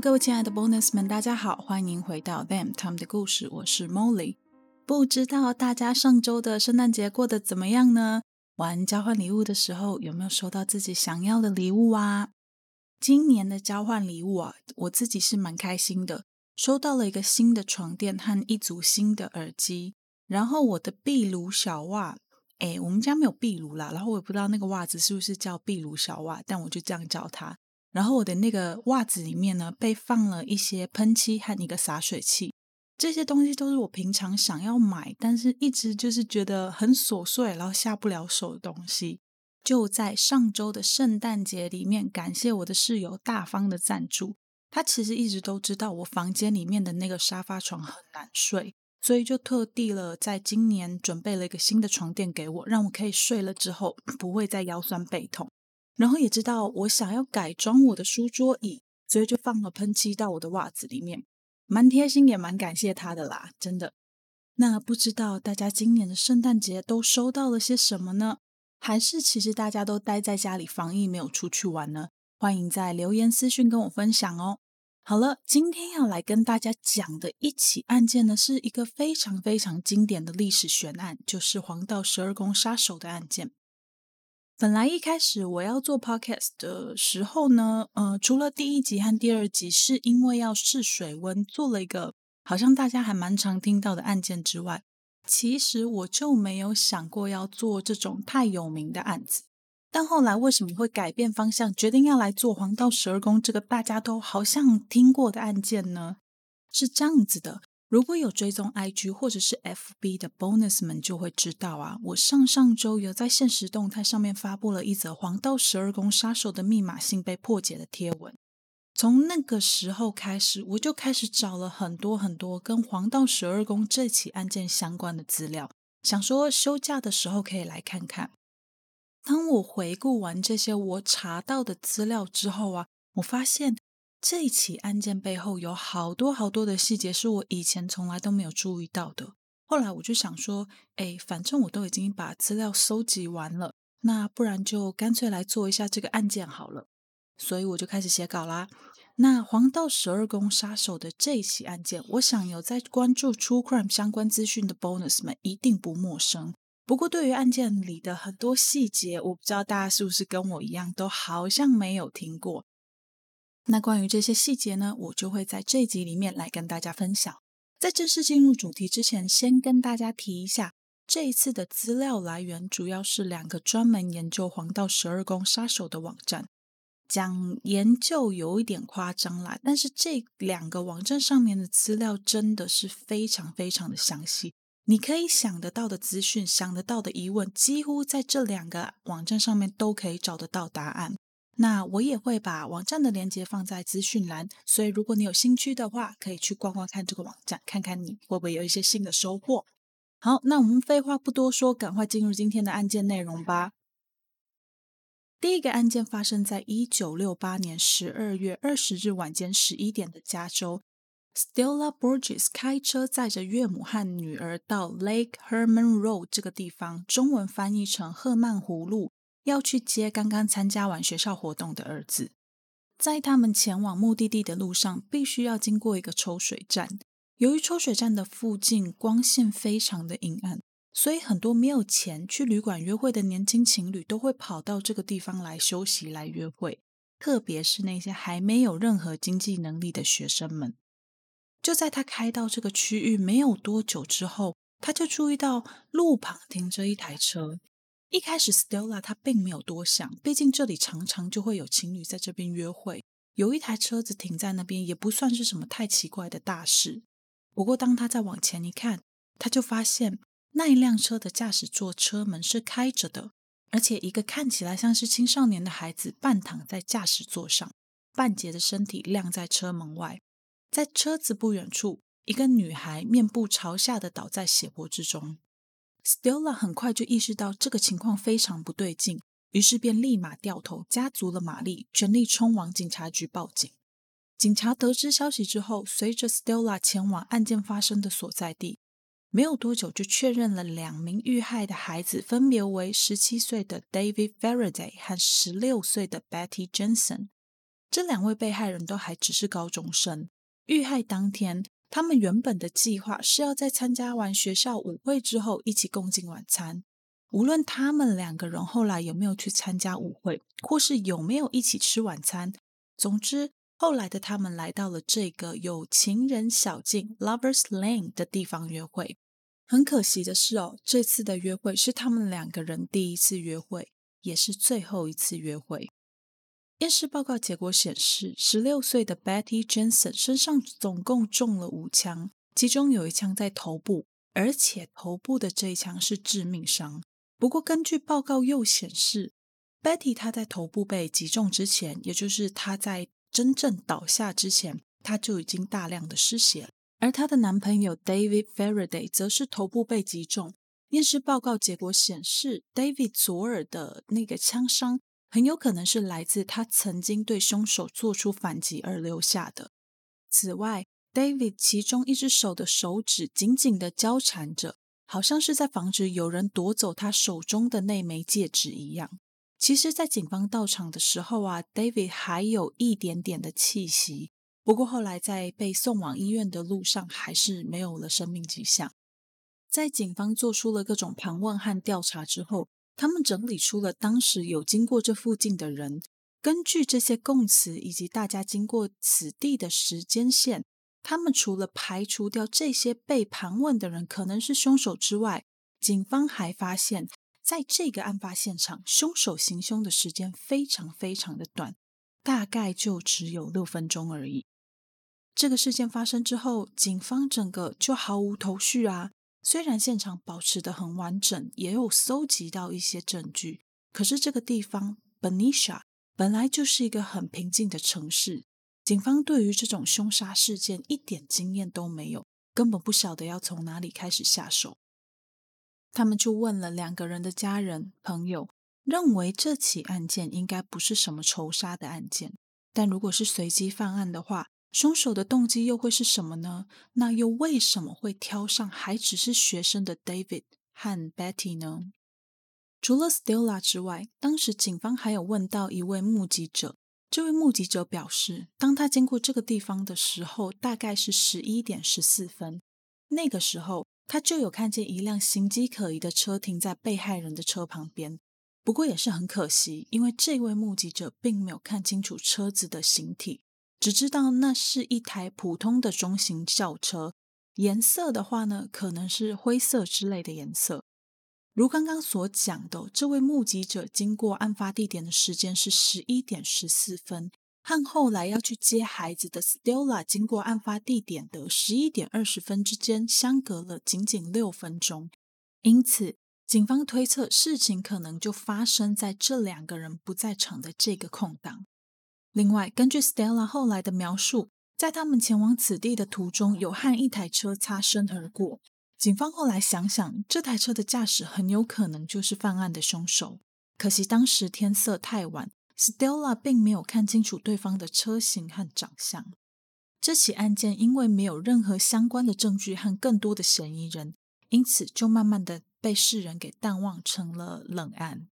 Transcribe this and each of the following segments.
各位亲爱的 Bonus 们，大家好，欢迎回到 Them 他们的故事，我是 Molly。不知道大家上周的圣诞节过得怎么样呢？玩交换礼物的时候有没有收到自己想要的礼物啊？今年的交换礼物啊，我自己是蛮开心的，收到了一个新的床垫和一组新的耳机，然后我的壁炉小袜，哎，我们家没有壁炉啦，然后我也不知道那个袜子是不是叫壁炉小袜，但我就这样叫它。然后我的那个袜子里面呢，被放了一些喷漆和一个洒水器，这些东西都是我平常想要买，但是一直就是觉得很琐碎，然后下不了手的东西。就在上周的圣诞节里面，感谢我的室友大方的赞助，他其实一直都知道我房间里面的那个沙发床很难睡，所以就特地了在今年准备了一个新的床垫给我，让我可以睡了之后不会再腰酸背痛。然后也知道我想要改装我的书桌椅，所以就放了喷漆到我的袜子里面，蛮贴心，也蛮感谢他的啦，真的。那不知道大家今年的圣诞节都收到了些什么呢？还是其实大家都待在家里防疫，没有出去玩呢？欢迎在留言私讯跟我分享哦。好了，今天要来跟大家讲的一起案件呢，是一个非常非常经典的历史悬案，就是黄道十二宫杀手的案件。本来一开始我要做 podcast 的时候呢，呃，除了第一集和第二集是因为要试水温，做了一个好像大家还蛮常听到的案件之外，其实我就没有想过要做这种太有名的案子。但后来为什么会改变方向，决定要来做黄道十二宫这个大家都好像听过的案件呢？是这样子的。如果有追踪 IG 或者是 FB 的 Bonus 们就会知道啊，我上上周有在现实动态上面发布了一则黄道十二宫杀手的密码性被破解的贴文。从那个时候开始，我就开始找了很多很多跟黄道十二宫这起案件相关的资料，想说休假的时候可以来看看。当我回顾完这些我查到的资料之后啊，我发现。这起案件背后有好多好多的细节，是我以前从来都没有注意到的。后来我就想说，哎，反正我都已经把资料搜集完了，那不然就干脆来做一下这个案件好了。所以我就开始写稿啦。那黄道十二宫杀手的这起案件，我想有在关注 True Crime 相关资讯的 Bonus 们一定不陌生。不过对于案件里的很多细节，我不知道大家是不是跟我一样，都好像没有听过。那关于这些细节呢，我就会在这集里面来跟大家分享。在正式进入主题之前，先跟大家提一下，这一次的资料来源主要是两个专门研究黄道十二宫杀手的网站。讲研究有一点夸张啦，但是这两个网站上面的资料真的是非常非常的详细。你可以想得到的资讯、想得到的疑问，几乎在这两个网站上面都可以找得到答案。那我也会把网站的链接放在资讯栏，所以如果你有兴趣的话，可以去逛逛看这个网站，看看你会不会有一些新的收获。好，那我们废话不多说，赶快进入今天的案件内容吧。第一个案件发生在一九六八年十二月二十日晚间十一点的加州，Stella Borges 开车载着岳母和女儿到 Lake Herman Road 这个地方，中文翻译成赫曼湖路。要去接刚刚参加完学校活动的儿子，在他们前往目的地的路上，必须要经过一个抽水站。由于抽水站的附近光线非常的阴暗，所以很多没有钱去旅馆约会的年轻情侣都会跑到这个地方来休息、来约会。特别是那些还没有任何经济能力的学生们。就在他开到这个区域没有多久之后，他就注意到路旁停着一台车。一开始，Stella 她并没有多想，毕竟这里常常就会有情侣在这边约会，有一台车子停在那边也不算是什么太奇怪的大事。不过，当他再往前一看，他就发现那一辆车的驾驶座车门是开着的，而且一个看起来像是青少年的孩子半躺在驾驶座上。半截的身体晾在车门外，在车子不远处，一个女孩面部朝下的倒在血泊之中。Stella 很快就意识到这个情况非常不对劲，于是便立马掉头，加足了马力，全力冲往警察局报警。警察得知消息之后，随着 Stella 前往案件发生的所在地。没有多久，就确认了两名遇害的孩子分别为十七岁的 David Faraday 和十六岁的 Betty Jensen。这两位被害人都还只是高中生。遇害当天，他们原本的计划是要在参加完学校舞会之后一起共进晚餐。无论他们两个人后来有没有去参加舞会，或是有没有一起吃晚餐，总之，后来的他们来到了这个有情人小径 （Lovers Lane） 的地方约会。很可惜的是哦，这次的约会是他们两个人第一次约会，也是最后一次约会。验尸报告结果显示，十六岁的 Betty Jensen 身上总共中了五枪，其中有一枪在头部，而且头部的这一枪是致命伤。不过，根据报告又显示，Betty 她在头部被击中之前，也就是她在真正倒下之前，她就已经大量的失血了。而她的男朋友 David Faraday 则是头部被击中。验尸报告结果显示，David 左耳的那个枪伤很有可能是来自他曾经对凶手做出反击而留下的。此外，David 其中一只手的手指紧紧的交缠着，好像是在防止有人夺走他手中的那枚戒指一样。其实，在警方到场的时候啊，David 还有一点点的气息，不过后来在被送往医院的路上，还是没有了生命迹象。在警方做出了各种盘问和调查之后，他们整理出了当时有经过这附近的人，根据这些供词以及大家经过此地的时间线，他们除了排除掉这些被盘问的人可能是凶手之外，警方还发现。在这个案发现场，凶手行凶的时间非常非常的短，大概就只有六分钟而已。这个事件发生之后，警方整个就毫无头绪啊。虽然现场保持的很完整，也有搜集到一些证据，可是这个地方 Benicia 本来就是一个很平静的城市，警方对于这种凶杀事件一点经验都没有，根本不晓得要从哪里开始下手。他们就问了两个人的家人朋友，认为这起案件应该不是什么仇杀的案件。但如果是随机犯案的话，凶手的动机又会是什么呢？那又为什么会挑上还只是学生的 David 和 Betty 呢？除了 Stella 之外，当时警方还有问到一位目击者。这位目击者表示，当他经过这个地方的时候，大概是十一点十四分。那个时候。他就有看见一辆形迹可疑的车停在被害人的车旁边，不过也是很可惜，因为这位目击者并没有看清楚车子的形体，只知道那是一台普通的中型轿车，颜色的话呢，可能是灰色之类的颜色。如刚刚所讲的，这位目击者经过案发地点的时间是十一点十四分。和后来要去接孩子的 Stella 经过案发地点的十一点二十分之间相隔了仅仅六分钟，因此警方推测事情可能就发生在这两个人不在场的这个空档。另外，根据 Stella 后来的描述，在他们前往此地的途中有和一台车擦身而过。警方后来想想，这台车的驾驶很有可能就是犯案的凶手。可惜当时天色太晚。Stella 并没有看清楚对方的车型和长相。这起案件因为没有任何相关的证据和更多的嫌疑人，因此就慢慢的被世人给淡忘成了冷案。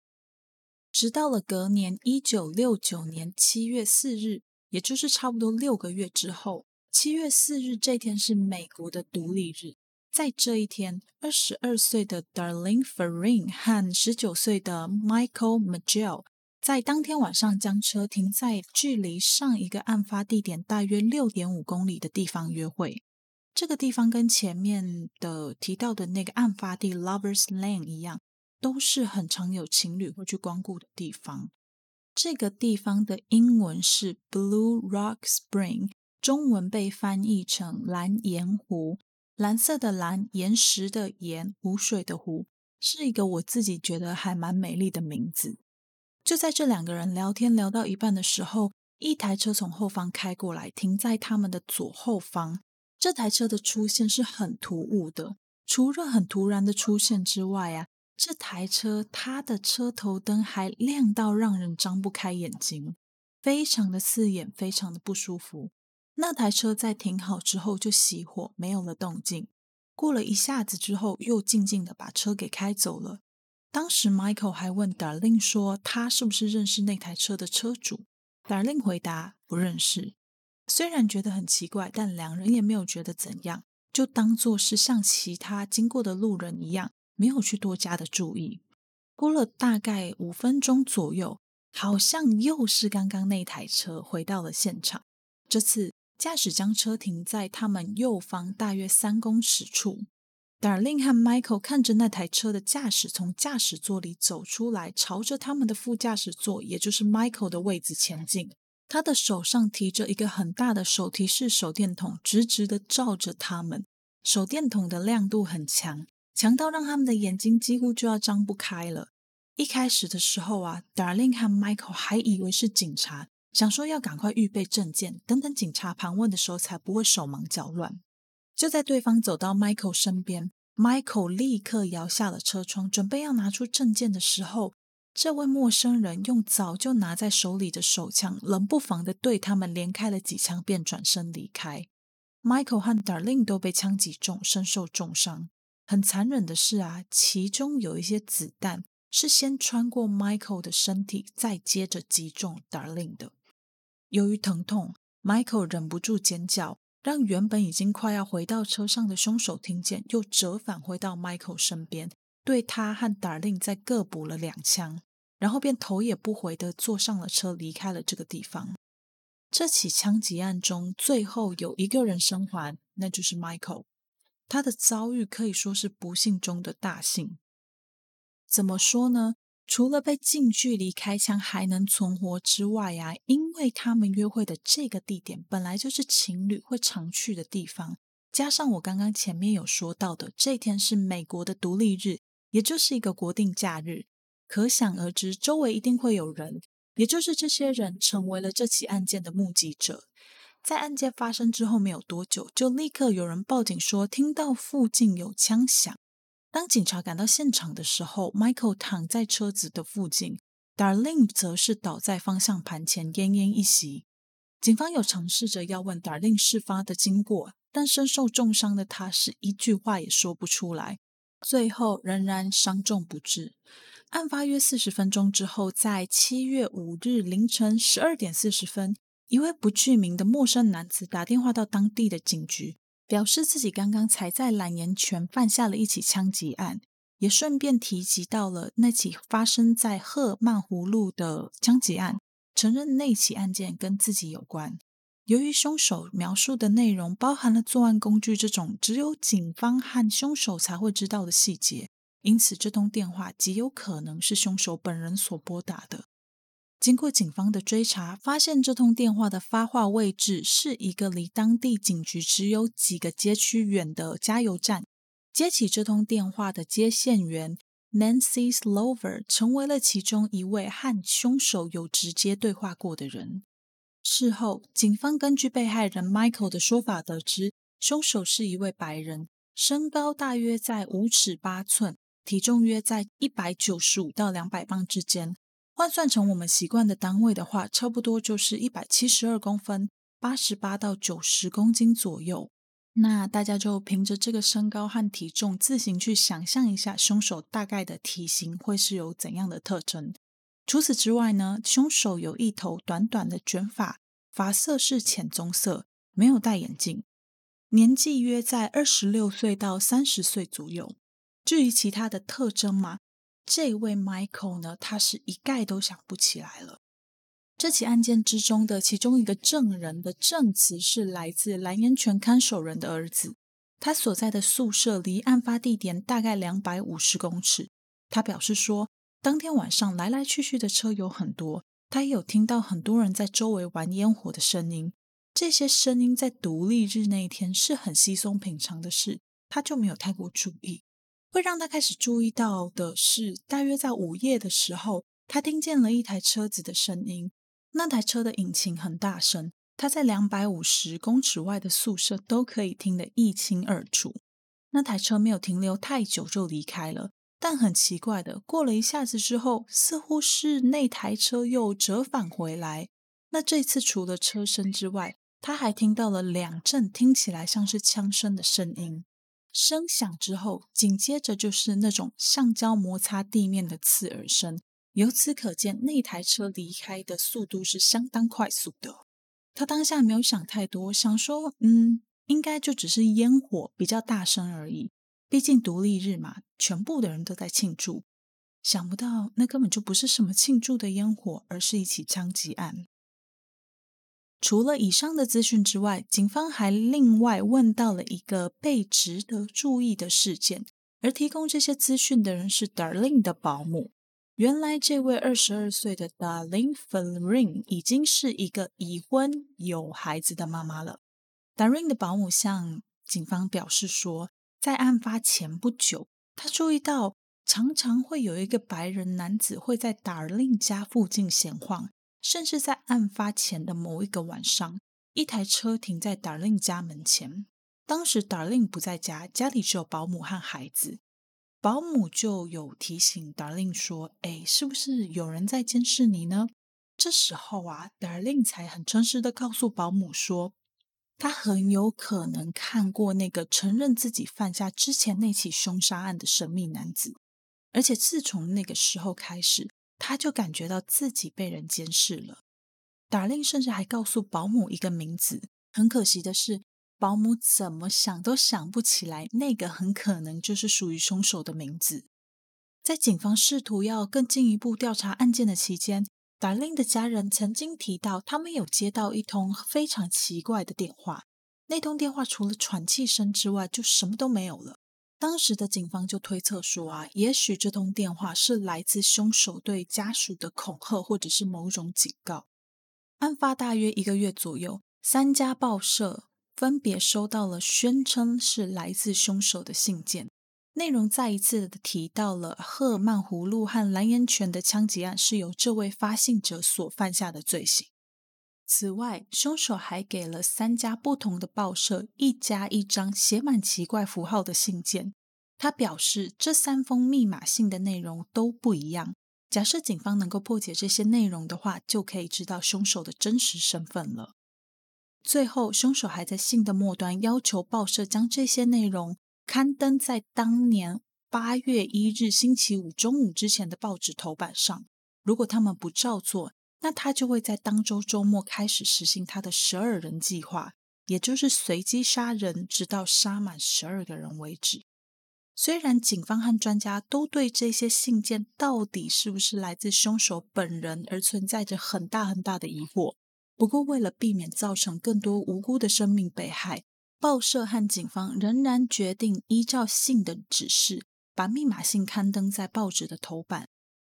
直到了隔年一九六九年七月四日，也就是差不多六个月之后，七月四日这天是美国的独立日。在这一天，二十二岁的 Darlene Ferrin 和十九岁的 Michael Magel。在当天晚上，将车停在距离上一个案发地点大约六点五公里的地方约会。这个地方跟前面的提到的那个案发地 Lovers Lane 一样，都是很常有情侣会去光顾的地方。这个地方的英文是 Blue Rock Spring，中文被翻译成蓝盐湖。蓝色的蓝，岩石的岩，湖水的湖，是一个我自己觉得还蛮美丽的名字。就在这两个人聊天聊到一半的时候，一台车从后方开过来，停在他们的左后方。这台车的出现是很突兀的，除了很突然的出现之外啊，这台车它的车头灯还亮到让人张不开眼睛，非常的刺眼，非常的不舒服。那台车在停好之后就熄火，没有了动静。过了一下子之后，又静静的把车给开走了。当时 Michael 还问 Darling 说，他是不是认识那台车的车主？”Darling 回答不认识。虽然觉得很奇怪，但两人也没有觉得怎样，就当做是像其他经过的路人一样，没有去多加的注意。过了大概五分钟左右，好像又是刚刚那台车回到了现场。这次驾驶将车停在他们右方大约三公尺处。Darling 和 Michael 看着那台车的驾驶从驾驶座里走出来，朝着他们的副驾驶座，也就是 Michael 的位置前进。他的手上提着一个很大的手提式手电筒，直直的照着他们。手电筒的亮度很强，强到让他们的眼睛几乎就要张不开了。一开始的时候啊，Darling 和 Michael 还以为是警察，想说要赶快预备证件，等等警察盘问的时候才不会手忙脚乱。就在对方走到 Michael 身边，Michael 立刻摇下了车窗，准备要拿出证件的时候。这位陌生人用早就拿在手里的手枪，冷不防的对他们连开了几枪，便转身离开。Michael 和 Darling 都被枪击中，身受重伤。很残忍的是啊，其中有一些子弹是先穿过 Michael 的身体，再接着击中 Darling 的。由于疼痛，Michael 忍不住尖叫，让原本已经快要回到车上的凶手听见，又折返回到 Michael 身边。对他和 Darling 再各补了两枪，然后便头也不回的坐上了车，离开了这个地方。这起枪击案中，最后有一个人生还，那就是 Michael。他的遭遇可以说是不幸中的大幸。怎么说呢？除了被近距离开枪还能存活之外啊，因为他们约会的这个地点本来就是情侣会常去的地方，加上我刚刚前面有说到的，这天是美国的独立日。也就是一个国定假日，可想而知，周围一定会有人，也就是这些人成为了这起案件的目击者。在案件发生之后没有多久，就立刻有人报警说听到附近有枪响。当警察赶到现场的时候，Michael 躺在车子的附近，Darling 则是倒在方向盘前奄奄一息。警方有尝试着要问 Darling 事发的经过，但身受重伤的他是一句话也说不出来。最后仍然伤重不治。案发约四十分钟之后，在七月五日凌晨十二点四十分，一位不具名的陌生男子打电话到当地的警局，表示自己刚刚才在懒岩泉犯下了一起枪击案，也顺便提及到了那起发生在赫曼湖路的枪击案，承认那起案件跟自己有关。由于凶手描述的内容包含了作案工具这种只有警方和凶手才会知道的细节，因此这通电话极有可能是凶手本人所拨打的。经过警方的追查，发现这通电话的发话位置是一个离当地警局只有几个街区远的加油站。接起这通电话的接线员 Nancy Slover 成为了其中一位和凶手有直接对话过的人。事后，警方根据被害人 Michael 的说法得知，凶手是一位白人，身高大约在五尺八寸，体重约在一百九十五到两百磅之间。换算成我们习惯的单位的话，差不多就是一百七十二公分，八十八到九十公斤左右。那大家就凭着这个身高和体重，自行去想象一下，凶手大概的体型会是有怎样的特征。除此之外呢，凶手有一头短短的卷发，发色是浅棕色，没有戴眼镜，年纪约在二十六岁到三十岁左右。至于其他的特征嘛，这位 Michael 呢，他是一概都想不起来了。这起案件之中的其中一个证人的证词是来自蓝岩泉看守人的儿子，他所在的宿舍离案发地点大概两百五十公尺。他表示说。当天晚上来来去去的车有很多，他也有听到很多人在周围玩烟火的声音。这些声音在独立日那一天是很稀松平常的事，他就没有太过注意。会让他开始注意到的是，大约在午夜的时候，他听见了一台车子的声音。那台车的引擎很大声，他在两百五十公尺外的宿舍都可以听得一清二楚。那台车没有停留太久就离开了，但很奇怪的，过了一下子之后，似乎是那台车又折返回来。那这次除了车声之外，他还听到了两阵听起来像是枪声的声音。声响之后，紧接着就是那种橡胶摩擦地面的刺耳声。由此可见，那台车离开的速度是相当快速的。他当下没有想太多，想说：“嗯。”应该就只是烟火比较大声而已，毕竟独立日嘛，全部的人都在庆祝。想不到那根本就不是什么庆祝的烟火，而是一起枪击案。除了以上的资讯之外，警方还另外问到了一个被值得注意的事件，而提供这些资讯的人是 Darlene 的保姆。原来，这位二十二岁的 Darlene f e l r i n 已经是一个已婚有孩子的妈妈了。Darlene 的保姆向警方表示说，在案发前不久，他注意到常常会有一个白人男子会在 Darlene 家附近闲晃，甚至在案发前的某一个晚上，一台车停在 Darling 家门前。当时 Darling 不在家，家里只有保姆和孩子。保姆就有提醒 Darling 说：“哎，是不是有人在监视你呢？”这时候啊，Darling 才很诚实的告诉保姆说。他很有可能看过那个承认自己犯下之前那起凶杀案的神秘男子，而且自从那个时候开始，他就感觉到自己被人监视了。达令甚至还告诉保姆一个名字，很可惜的是，保姆怎么想都想不起来那个很可能就是属于凶手的名字。在警方试图要更进一步调查案件的期间。达令的家人曾经提到，他们有接到一通非常奇怪的电话。那通电话除了喘气声之外，就什么都没有了。当时的警方就推测说啊，也许这通电话是来自凶手对家属的恐吓，或者是某种警告。案发大约一个月左右，三家报社分别收到了宣称是来自凶手的信件。内容再一次的提到了赫曼葫芦和蓝岩泉的枪击案是由这位发信者所犯下的罪行。此外，凶手还给了三家不同的报社一家一张写满奇怪符号的信件。他表示，这三封密码信的内容都不一样。假设警方能够破解这些内容的话，就可以知道凶手的真实身份了。最后，凶手还在信的末端要求报社将这些内容。刊登在当年八月一日星期五中午之前的报纸头版上。如果他们不照做，那他就会在当周周末开始实行他的十二人计划，也就是随机杀人，直到杀满十二个人为止。虽然警方和专家都对这些信件到底是不是来自凶手本人而存在着很大很大的疑惑，不过为了避免造成更多无辜的生命被害。报社和警方仍然决定依照信的指示，把密码信刊登在报纸的头版。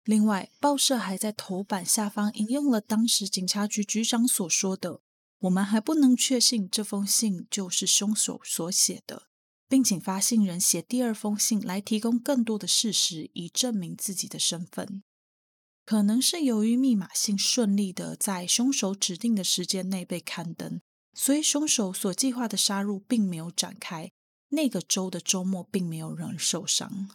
另外，报社还在头版下方引用了当时警察局局长所说的：“我们还不能确信这封信就是凶手所写的，并请发信人写第二封信来提供更多的事实，以证明自己的身份。”可能是由于密码信顺利的在凶手指定的时间内被刊登。所以，凶手所计划的杀戮并没有展开。那个周的周末，并没有人受伤。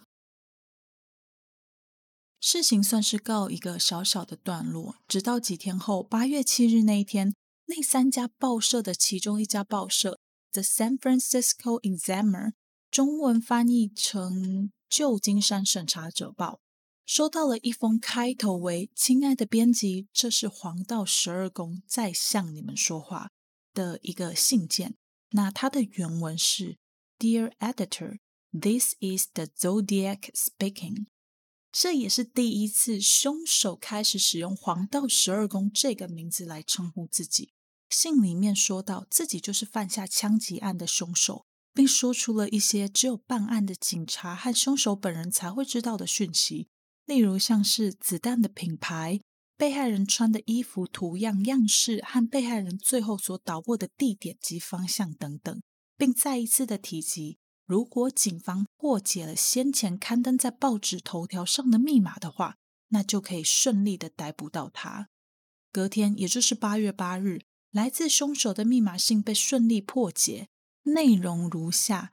事情算是告一个小小的段落。直到几天后，八月七日那一天，那三家报社的其中一家报社《The San Francisco Examiner》（中文翻译成《旧金山审查者报》）收到了一封开头为“亲爱的编辑，这是黄道十二宫在向你们说话”。的一个信件，那它的原文是：Dear Editor, this is the Zodiac speaking。这也是第一次凶手开始使用黄道十二宫这个名字来称呼自己。信里面说到自己就是犯下枪击案的凶手，并说出了一些只有办案的警察和凶手本人才会知道的讯息，例如像是子弹的品牌。被害人穿的衣服图样样式和被害人最后所倒卧的地点及方向等等，并再一次的提及，如果警方破解了先前刊登在报纸头条上的密码的话，那就可以顺利的逮捕到他。隔天，也就是八月八日，来自凶手的密码信被顺利破解，内容如下：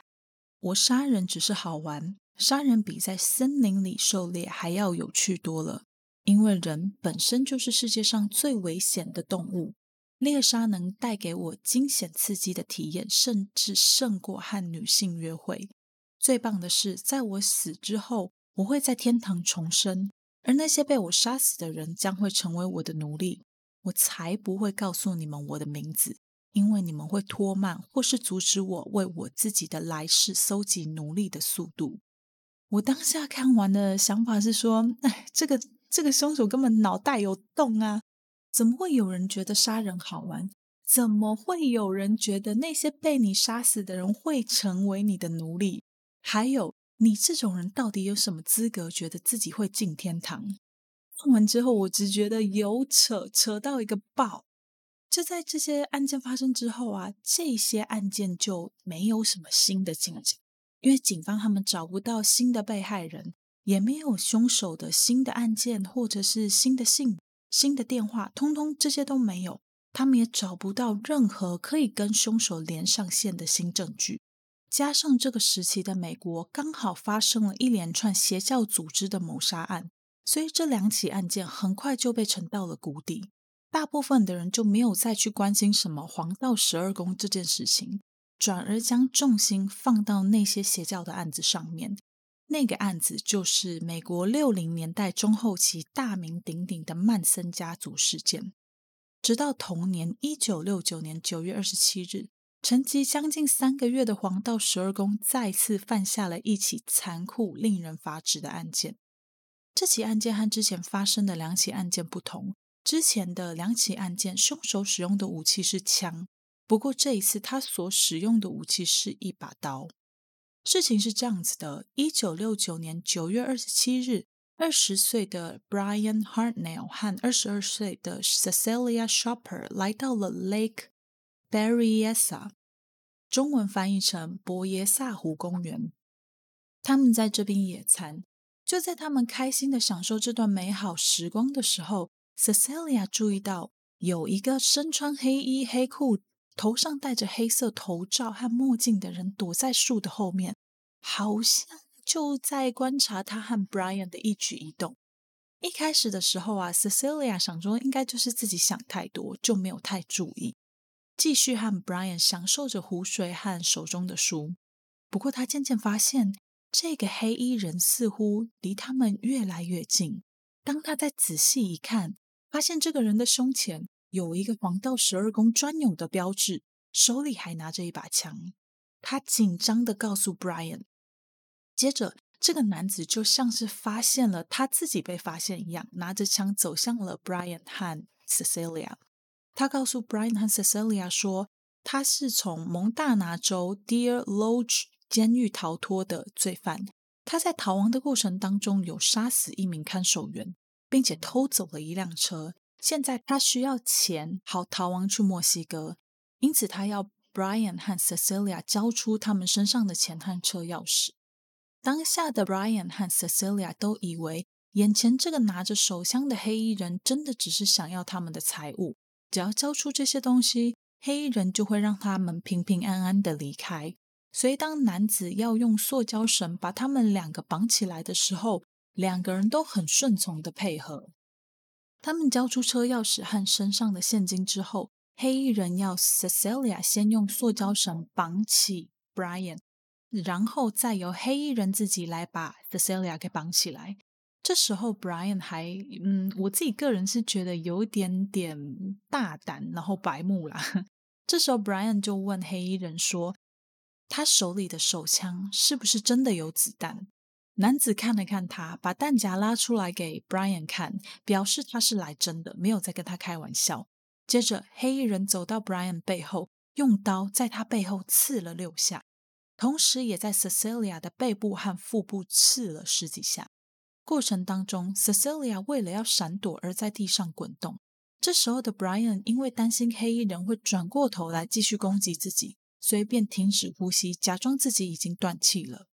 我杀人只是好玩，杀人比在森林里狩猎还要有趣多了，因为人本身就是世界上最危险的动物。猎杀能带给我惊险刺激的体验，甚至胜过和女性约会。最棒的是，在我死之后，我会在天堂重生，而那些被我杀死的人将会成为我的奴隶。我才不会告诉你们我的名字，因为你们会拖慢或是阻止我为我自己的来世搜集奴隶的速度。我当下看完的想法是说：哎，这个这个凶手根本脑袋有洞啊！怎么会有人觉得杀人好玩？怎么会有人觉得那些被你杀死的人会成为你的奴隶？还有，你这种人到底有什么资格觉得自己会进天堂？看完之后，我只觉得有扯，扯到一个爆。就在这些案件发生之后啊，这些案件就没有什么新的进展，因为警方他们找不到新的被害人，也没有凶手的新的案件或者是新的信。新的电话，通通这些都没有，他们也找不到任何可以跟凶手连上线的新证据。加上这个时期的美国刚好发生了一连串邪教组织的谋杀案，所以这两起案件很快就被沉到了谷底。大部分的人就没有再去关心什么黄道十二宫这件事情，转而将重心放到那些邪教的案子上面。那个案子就是美国六零年代中后期大名鼎鼎的曼森家族事件。直到同年一九六九年九月二十七日，沉寂将近三个月的黄道十二宫再次犯下了一起残酷、令人发指的案件。这起案件和之前发生的两起案件不同，之前的两起案件凶手使用的武器是枪，不过这一次他所使用的武器是一把刀。事情是这样子的：一九六九年九月二十七日，二十岁的 Brian Hartnell 和二十二岁的 Cecilia Shopper 来到了 Lake Berryessa，中文翻译成博耶萨湖公园。他们在这边野餐。就在他们开心的享受这段美好时光的时候，Cecilia 注意到有一个身穿黑衣黑裤。头上戴着黑色头罩和墨镜的人躲在树的后面，好像就在观察他和 Brian 的一举一动。一开始的时候啊，Cecilia 想说应该就是自己想太多，就没有太注意，继续和 Brian 享受着湖水和手中的书。不过他渐渐发现，这个黑衣人似乎离他们越来越近。当他再仔细一看，发现这个人的胸前。有一个黄道十二宫专有的标志，手里还拿着一把枪。他紧张的告诉 Brian，接着这个男子就像是发现了他自己被发现一样，拿着枪走向了 Brian 和 Cecilia。他告诉 Brian 和 Cecilia 说，他是从蒙大拿州 Deer Lodge 监狱逃脱的罪犯。他在逃亡的过程当中有杀死一名看守员，并且偷走了一辆车。现在他需要钱，好逃亡去墨西哥，因此他要 Brian 和 Cecilia 交出他们身上的钱和车钥匙。当下的 Brian 和 Cecilia 都以为，眼前这个拿着手枪的黑衣人真的只是想要他们的财物，只要交出这些东西，黑衣人就会让他们平平安安的离开。所以，当男子要用塑胶绳把他们两个绑起来的时候，两个人都很顺从的配合。他们交出车钥匙和身上的现金之后，黑衣人要 Cecilia 先用塑胶绳绑起 Brian，然后再由黑衣人自己来把 Cecilia 给绑起来。这时候 Brian 还，嗯，我自己个人是觉得有点点大胆，然后白目啦。这时候 Brian 就问黑衣人说：“他手里的手枪是不是真的有子弹？”男子看了看他，把弹夹拉出来给 Brian 看，表示他是来真的，没有在跟他开玩笑。接着，黑衣人走到 Brian 背后，用刀在他背后刺了六下，同时也在 Cecilia 的背部和腹部刺了十几下。过程当中，Cecilia 为了要闪躲而在地上滚动。这时候的 Brian 因为担心黑衣人会转过头来继续攻击自己，所以便停止呼吸，假装自己已经断气了。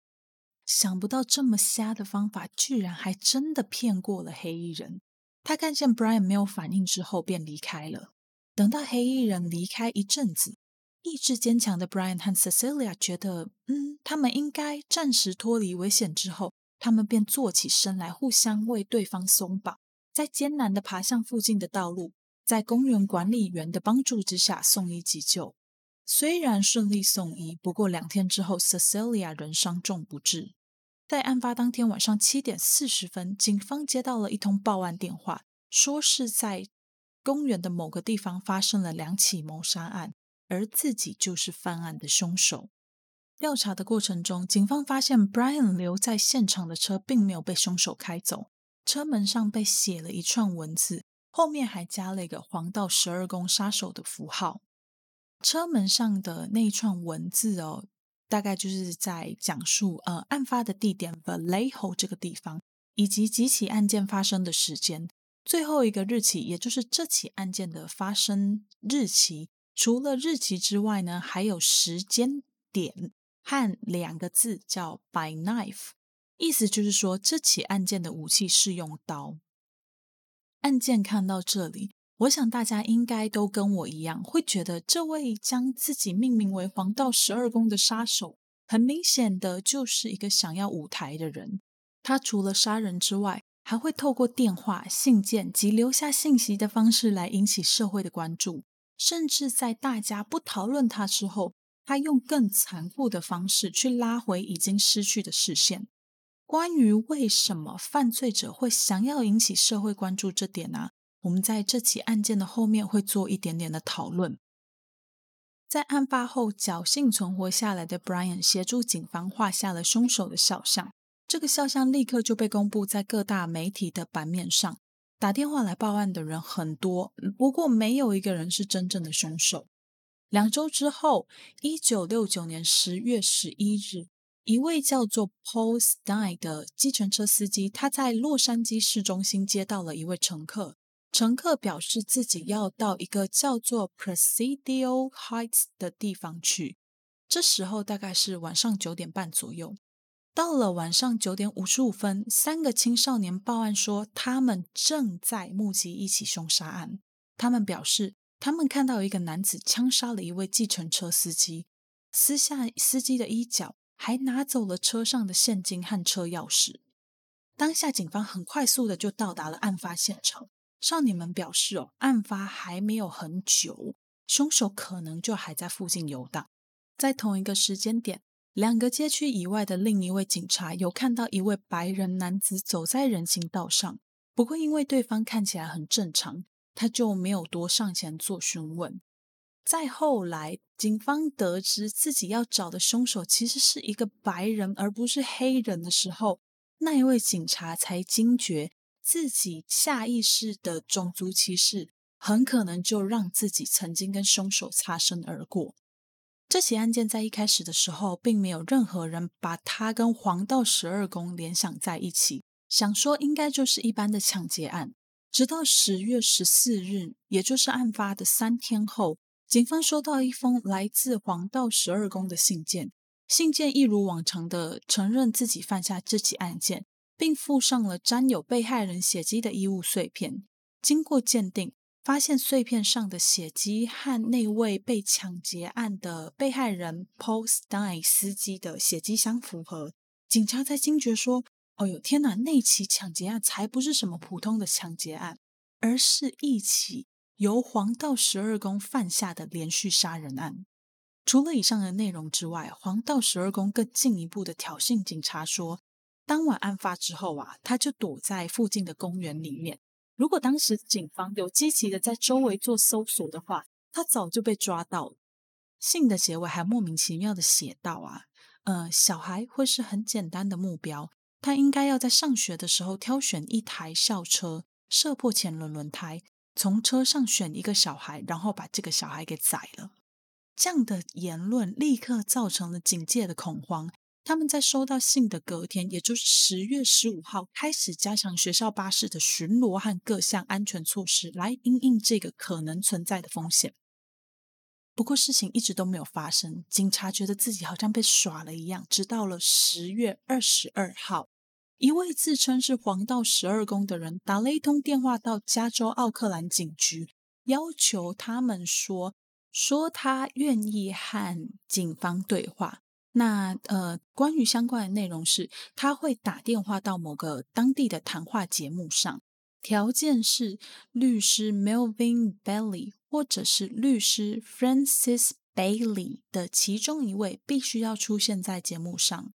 想不到这么瞎的方法，居然还真的骗过了黑衣人。他看见 Brian 没有反应之后，便离开了。等到黑衣人离开一阵子，意志坚强的 Brian 和 Cecilia 觉得，嗯，他们应该暂时脱离危险之后，他们便坐起身来，互相为对方松绑，在艰难的爬向附近的道路，在公园管理员的帮助之下送医急救。虽然顺利送医，不过两天之后，Cecilia 仍伤重不治。在案发当天晚上七点四十分，警方接到了一通报案电话，说是在公园的某个地方发生了两起谋杀案，而自己就是犯案的凶手。调查的过程中，警方发现 Brian 留在现场的车并没有被凶手开走，车门上被写了一串文字，后面还加了一个黄道十二宫杀手的符号。车门上的那一串文字哦。大概就是在讲述呃案发的地点 Vallejo 这个地方，以及几起案件发生的时间。最后一个日期，也就是这起案件的发生日期。除了日期之外呢，还有时间点和两个字叫 by knife，意思就是说这起案件的武器是用刀。案件看到这里。我想大家应该都跟我一样，会觉得这位将自己命名为黄道十二宫的杀手，很明显的就是一个想要舞台的人。他除了杀人之外，还会透过电话、信件及留下信息的方式来引起社会的关注，甚至在大家不讨论他之后，他用更残酷的方式去拉回已经失去的视线。关于为什么犯罪者会想要引起社会关注这点呢？我们在这起案件的后面会做一点点的讨论。在案发后侥幸存活下来的 Brian 协助警方画下了凶手的肖像，这个肖像立刻就被公布在各大媒体的版面上。打电话来报案的人很多，不过没有一个人是真正的凶手。两周之后，一九六九年十月十一日，一位叫做 Paul Stein 的计程车司机，他在洛杉矶市中心接到了一位乘客。乘客表示自己要到一个叫做 Presidio Heights 的地方去。这时候大概是晚上九点半左右。到了晚上九点五十五分，三个青少年报案说，他们正在目击一起凶杀案。他们表示，他们看到一个男子枪杀了一位计程车司机，撕下司机的衣角，还拿走了车上的现金和车钥匙。当下，警方很快速的就到达了案发现场。少年们表示：“哦，案发还没有很久，凶手可能就还在附近游荡。在同一个时间点，两个街区以外的另一位警察有看到一位白人男子走在人行道上。不过，因为对方看起来很正常，他就没有多上前做询问。再后来，警方得知自己要找的凶手其实是一个白人，而不是黑人的时候，那一位警察才惊觉。”自己下意识的种族歧视，很可能就让自己曾经跟凶手擦身而过。这起案件在一开始的时候，并没有任何人把他跟黄道十二宫联想在一起，想说应该就是一般的抢劫案。直到十月十四日，也就是案发的三天后，警方收到一封来自黄道十二宫的信件，信件一如往常的承认自己犯下这起案件。并附上了沾有被害人血迹的衣物碎片。经过鉴定，发现碎片上的血迹和那位被抢劫案的被害人 Paul Stein 司机的血迹相符合。警察才惊觉说：“哦呦，天哪！那起抢劫案才不是什么普通的抢劫案，而是一起由黄道十二宫犯下的连续杀人案。”除了以上的内容之外，黄道十二宫更进一步的挑衅警察说。当晚案发之后啊，他就躲在附近的公园里面。如果当时警方有积极的在周围做搜索的话，他早就被抓到了。信的结尾还莫名其妙的写道啊，呃，小孩会是很简单的目标，他应该要在上学的时候挑选一台校车，射破前轮轮胎，从车上选一个小孩，然后把这个小孩给宰了。这样的言论立刻造成了警戒的恐慌。他们在收到信的隔天，也就是十月十五号，开始加强学校巴士的巡逻和各项安全措施，来应应这个可能存在的风险。不过事情一直都没有发生，警察觉得自己好像被耍了一样。直到了十月二十二号，一位自称是黄道十二宫的人打了一通电话到加州奥克兰警局，要求他们说说他愿意和警方对话。那呃，关于相关的内容是，他会打电话到某个当地的谈话节目上，条件是律师 Melvin Bailey 或者是律师 Francis Bailey 的其中一位必须要出现在节目上。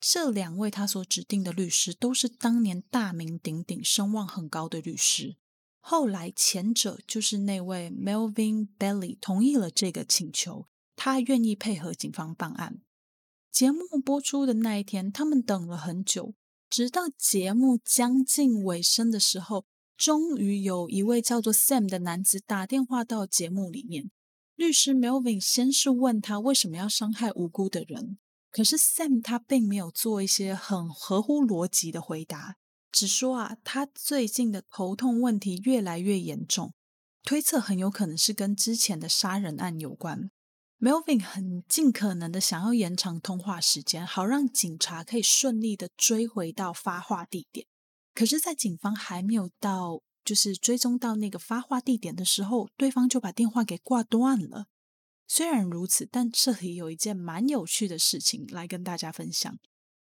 这两位他所指定的律师都是当年大名鼎鼎、声望很高的律师。后来前者就是那位 Melvin Bailey 同意了这个请求，他愿意配合警方办案。节目播出的那一天，他们等了很久，直到节目将近尾声的时候，终于有一位叫做 Sam 的男子打电话到节目里面。律师 Melvin 先是问他为什么要伤害无辜的人。可是 Sam 他并没有做一些很合乎逻辑的回答，只说啊，他最近的头痛问题越来越严重，推测很有可能是跟之前的杀人案有关。Melvin 很尽可能的想要延长通话时间，好让警察可以顺利的追回到发话地点。可是，在警方还没有到，就是追踪到那个发话地点的时候，对方就把电话给挂断了。虽然如此，但这里有一件蛮有趣的事情来跟大家分享。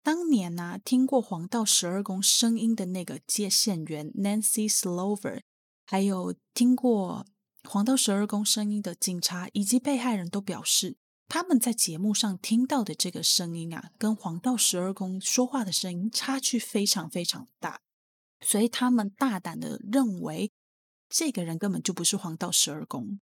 当年呢，听过黄道十二宫声音的那个接线员 Nancy Slover，还有听过黄道十二宫声音的警察以及被害人都表示，他们在节目上听到的这个声音啊，跟黄道十二宫说话的声音差距非常非常大，所以他们大胆的认为，这个人根本就不是黄道十二宫。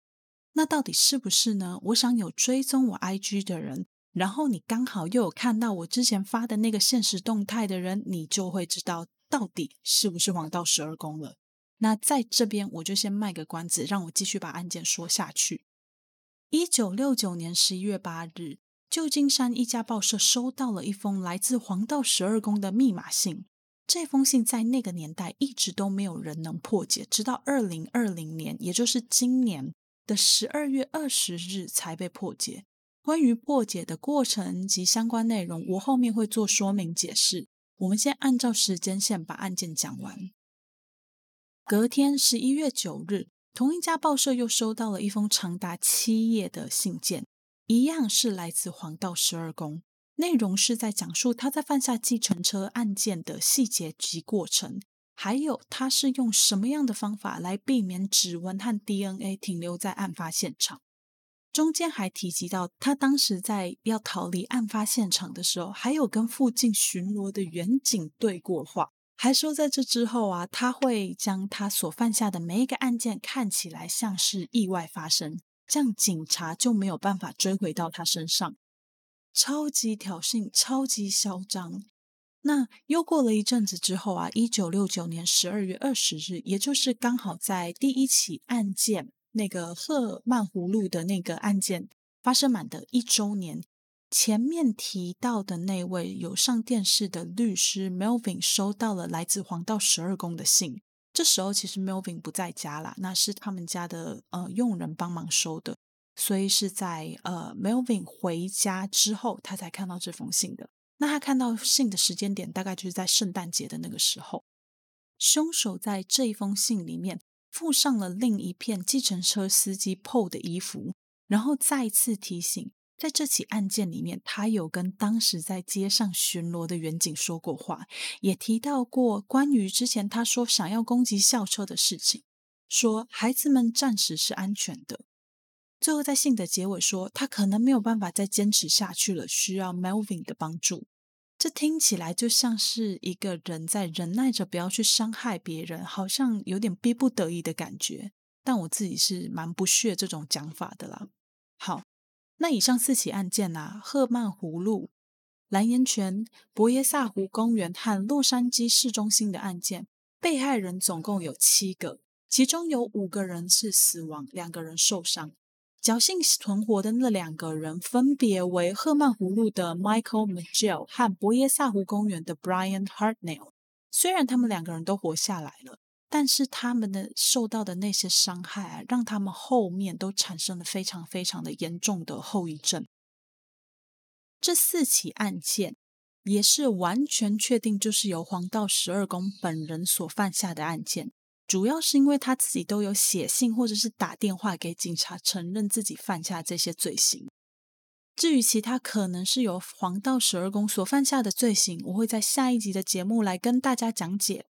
那到底是不是呢？我想有追踪我 IG 的人，然后你刚好又有看到我之前发的那个现实动态的人，你就会知道到底是不是黄道十二宫了。那在这边我就先卖个关子，让我继续把案件说下去。一九六九年十一月八日，旧金山一家报社收到了一封来自黄道十二宫的密码信。这封信在那个年代一直都没有人能破解，直到二零二零年，也就是今年。的十二月二十日才被破解。关于破解的过程及相关内容，我后面会做说明解释。我们先按照时间线把案件讲完。隔天十一月九日，同一家报社又收到了一封长达七页的信件，一样是来自黄道十二宫，内容是在讲述他在犯下计程车案件的细节及过程。还有，他是用什么样的方法来避免指纹和 DNA 停留在案发现场？中间还提及到，他当时在要逃离案发现场的时候，还有跟附近巡逻的远警对过话，还说在这之后啊，他会将他所犯下的每一个案件看起来像是意外发生，这样警察就没有办法追回到他身上。超级挑衅，超级嚣张。那又过了一阵子之后啊，一九六九年十二月二十日，也就是刚好在第一起案件那个赫曼湖路的那个案件发生满的一周年，前面提到的那位有上电视的律师 Melvin 收到了来自黄道十二宫的信。这时候其实 Melvin 不在家啦，那是他们家的呃佣人帮忙收的，所以是在呃 Melvin 回家之后，他才看到这封信的。那他看到信的时间点大概就是在圣诞节的那个时候。凶手在这一封信里面附上了另一片计程车司机 Paul 的衣服，然后再次提醒，在这起案件里面，他有跟当时在街上巡逻的远警说过话，也提到过关于之前他说想要攻击校车的事情，说孩子们暂时是安全的。最后在信的结尾说，他可能没有办法再坚持下去了，需要 Melvin 的帮助。这听起来就像是一个人在忍耐着不要去伤害别人，好像有点逼不得已的感觉。但我自己是蛮不屑这种讲法的啦。好，那以上四起案件啊，赫曼湖路、蓝岩泉、博耶萨湖公园和洛杉矶市中心的案件，被害人总共有七个，其中有五个人是死亡，两个人受伤。侥幸存活的那两个人分别为赫曼湖路的 Michael Miguel 和博耶萨湖公园的 Brian Hartnell。虽然他们两个人都活下来了，但是他们的受到的那些伤害啊，让他们后面都产生了非常非常的严重的后遗症。这四起案件也是完全确定就是由黄道十二宫本人所犯下的案件。主要是因为他自己都有写信或者是打电话给警察，承认自己犯下这些罪行。至于其他可能是由黄道十二宫所犯下的罪行，我会在下一集的节目来跟大家讲解。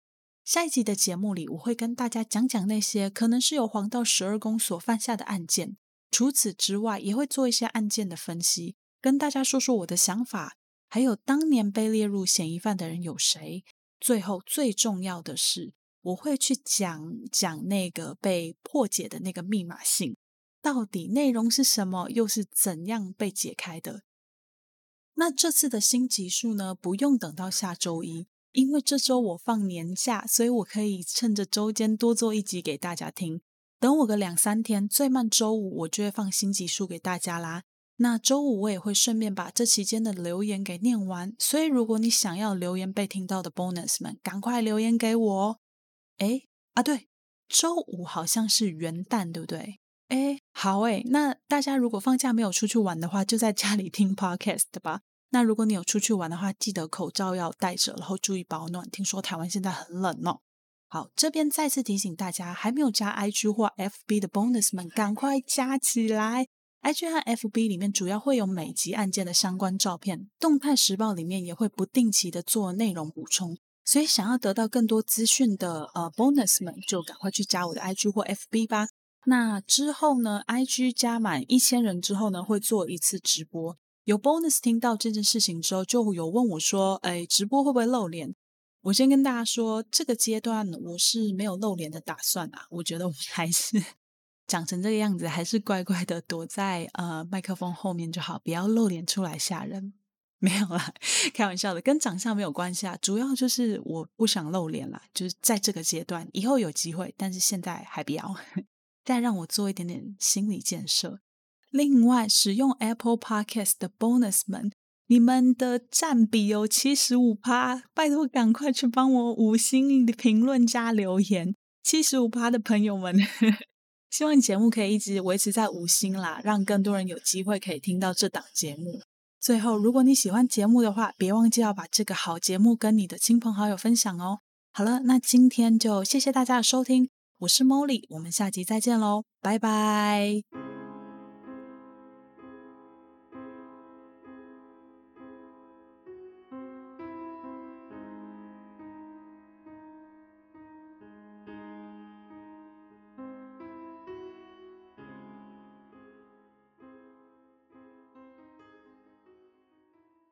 下一集的节目里，我会跟大家讲讲那些可能是由黄道十二宫所犯下的案件。除此之外，也会做一些案件的分析，跟大家说说我的想法，还有当年被列入嫌疑犯的人有谁。最后，最重要的是。我会去讲讲那个被破解的那个密码信，到底内容是什么，又是怎样被解开的？那这次的新集数呢，不用等到下周一，因为这周我放年假，所以我可以趁着周间多做一集给大家听。等我个两三天，最慢周五我就会放新集数给大家啦。那周五我也会顺便把这期间的留言给念完，所以如果你想要留言被听到的 bonus 们，赶快留言给我哦。哎啊，对，周五好像是元旦，对不对？哎，好哎，那大家如果放假没有出去玩的话，就在家里听 podcast 吧。那如果你有出去玩的话，记得口罩要戴着，然后注意保暖。听说台湾现在很冷哦。好，这边再次提醒大家，还没有加 IG 或 FB 的 bonus 们，赶快加起来。IG 和 FB 里面主要会有每集案件的相关照片，动态时报里面也会不定期的做内容补充。所以，想要得到更多资讯的呃 bonus 们，就赶快去加我的 IG 或 FB 吧。那之后呢，IG 加满一千人之后呢，会做一次直播。有 bonus 听到这件事情之后，就有问我说：“哎，直播会不会露脸？”我先跟大家说，这个阶段我是没有露脸的打算啊。我觉得我还是长成这个样子，还是乖乖的躲在呃麦克风后面就好，不要露脸出来吓人。没有啦，开玩笑的，跟长相没有关系啊，主要就是我不想露脸啦，就是在这个阶段，以后有机会，但是现在还不要，再让我做一点点心理建设。另外，使用 Apple Podcast 的 Bonus 们，你们的占比有七十五趴，拜托赶快去帮我五星的评论加留言。七十五趴的朋友们，希望节目可以一直维持在五星啦，让更多人有机会可以听到这档节目。最后，如果你喜欢节目的话，别忘记要把这个好节目跟你的亲朋好友分享哦。好了，那今天就谢谢大家的收听，我是 Molly，我们下集再见喽，拜拜。